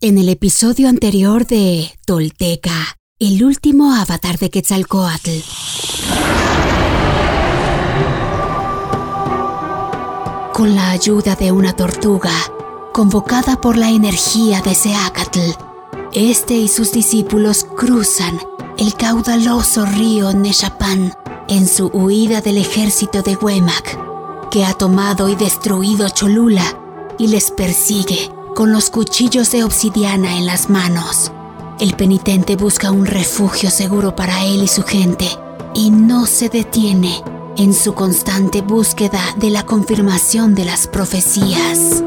En el episodio anterior de Tolteca, el último avatar de Quetzalcoatl. Con la ayuda de una tortuga, convocada por la energía de Seacatl, este y sus discípulos cruzan el caudaloso río Neshapán en su huida del ejército de Huemac, que ha tomado y destruido Cholula y les persigue con los cuchillos de obsidiana en las manos. El penitente busca un refugio seguro para él y su gente y no se detiene en su constante búsqueda de la confirmación de las profecías.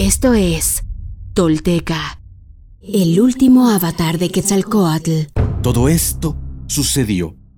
Esto es Tolteca, el último avatar de Quetzalcoatl. Todo esto sucedió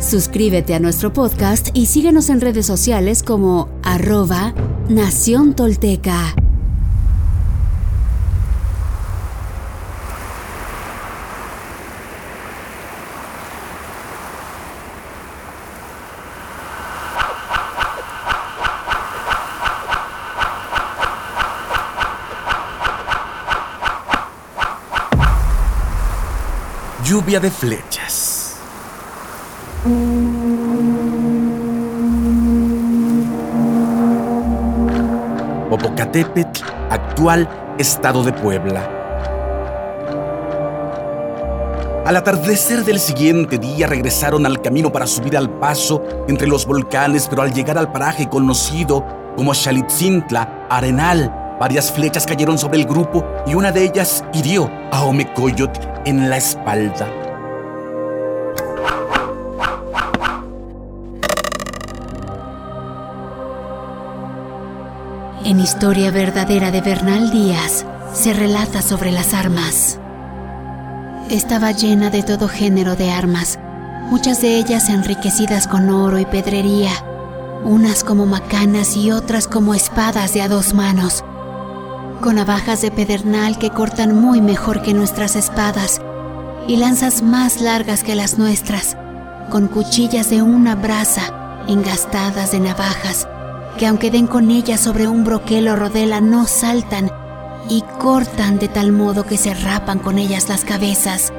Suscríbete a nuestro podcast y síguenos en redes sociales como arroba Nación Tolteca. Lluvia de flechas. Popocatépetl, actual estado de Puebla. Al atardecer del siguiente día regresaron al camino para subir al paso entre los volcanes, pero al llegar al paraje conocido como Xalitzintla, Arenal, varias flechas cayeron sobre el grupo y una de ellas hirió a Omecoyot en la espalda. En Historia Verdadera de Bernal Díaz se relata sobre las armas. Estaba llena de todo género de armas, muchas de ellas enriquecidas con oro y pedrería, unas como macanas y otras como espadas de a dos manos, con navajas de pedernal que cortan muy mejor que nuestras espadas y lanzas más largas que las nuestras, con cuchillas de una brasa engastadas de navajas que aunque den con ellas sobre un broquel o rodela no saltan y cortan de tal modo que se rapan con ellas las cabezas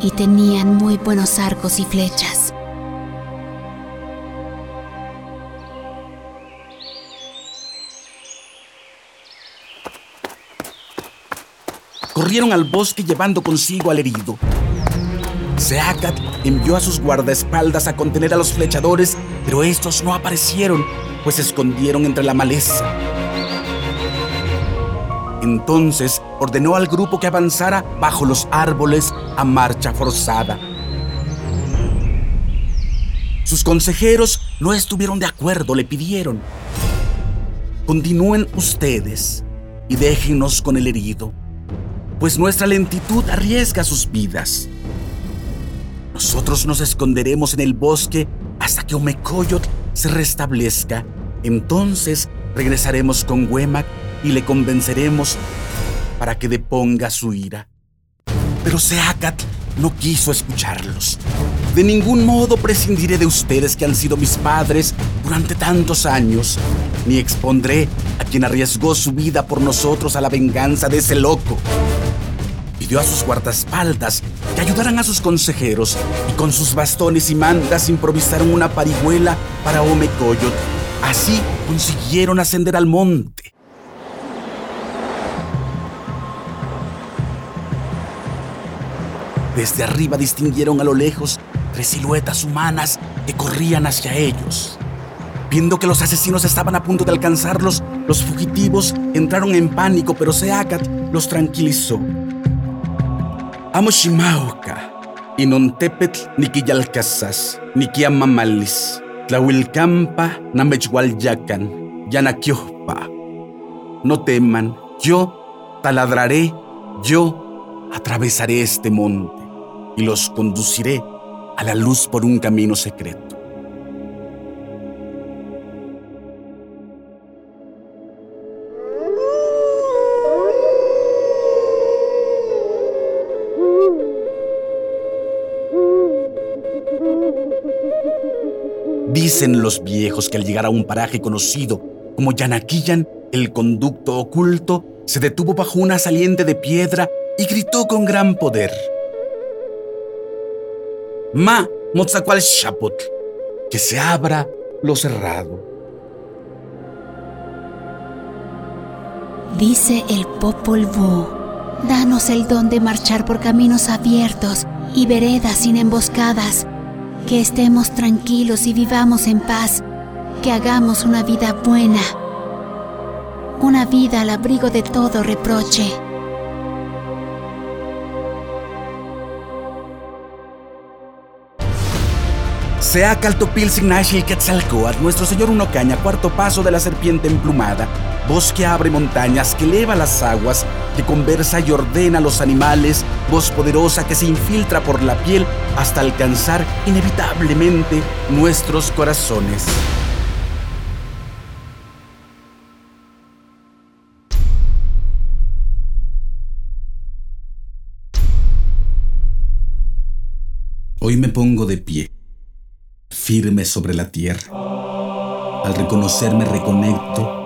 y tenían muy buenos arcos y flechas. Corrieron al bosque llevando consigo al herido. Seacat envió a sus guardaespaldas a contener a los flechadores, pero estos no aparecieron, pues se escondieron entre la maleza. Entonces ordenó al grupo que avanzara bajo los árboles a marcha forzada. Sus consejeros no estuvieron de acuerdo, le pidieron, continúen ustedes y déjennos con el herido, pues nuestra lentitud arriesga sus vidas. Nosotros nos esconderemos en el bosque hasta que Omecoyot se restablezca. Entonces regresaremos con Huemac y le convenceremos para que deponga su ira. Pero Seacat no quiso escucharlos. De ningún modo prescindiré de ustedes que han sido mis padres durante tantos años, ni expondré a quien arriesgó su vida por nosotros a la venganza de ese loco. Pidió a sus guardaespaldas que ayudaran a sus consejeros y con sus bastones y mangas improvisaron una parihuela para Omecoyot. Así consiguieron ascender al monte. Desde arriba distinguieron a lo lejos tres siluetas humanas que corrían hacia ellos. Viendo que los asesinos estaban a punto de alcanzarlos, los fugitivos entraron en pánico, pero Seacat los tranquilizó. Amoshimauca, inontepetl nikiyalkasas, nikiamamalis, tlahuilcampa namechhualyacan, yanakiohpa. No teman, yo taladraré, yo atravesaré este monte y los conduciré a la luz por un camino secreto. Dicen los viejos que al llegar a un paraje conocido como Yanaquillan, el conducto oculto se detuvo bajo una saliente de piedra y gritó con gran poder. Ma Motzacual Shapot, que se abra lo cerrado. Dice el Popol Vuh, danos el don de marchar por caminos abiertos y veredas sin emboscadas que estemos tranquilos y vivamos en paz, que hagamos una vida buena, una vida al abrigo de todo reproche. Sea Caltopil Signashil Quetzalcoatl, nuestro señor Unocaña, cuarto paso de la serpiente emplumada, voz que abre montañas, que eleva las aguas, que conversa y ordena a los animales, voz poderosa que se infiltra por la piel hasta alcanzar inevitablemente nuestros corazones. Hoy me pongo de pie firme sobre la tierra. Al reconocerme reconecto,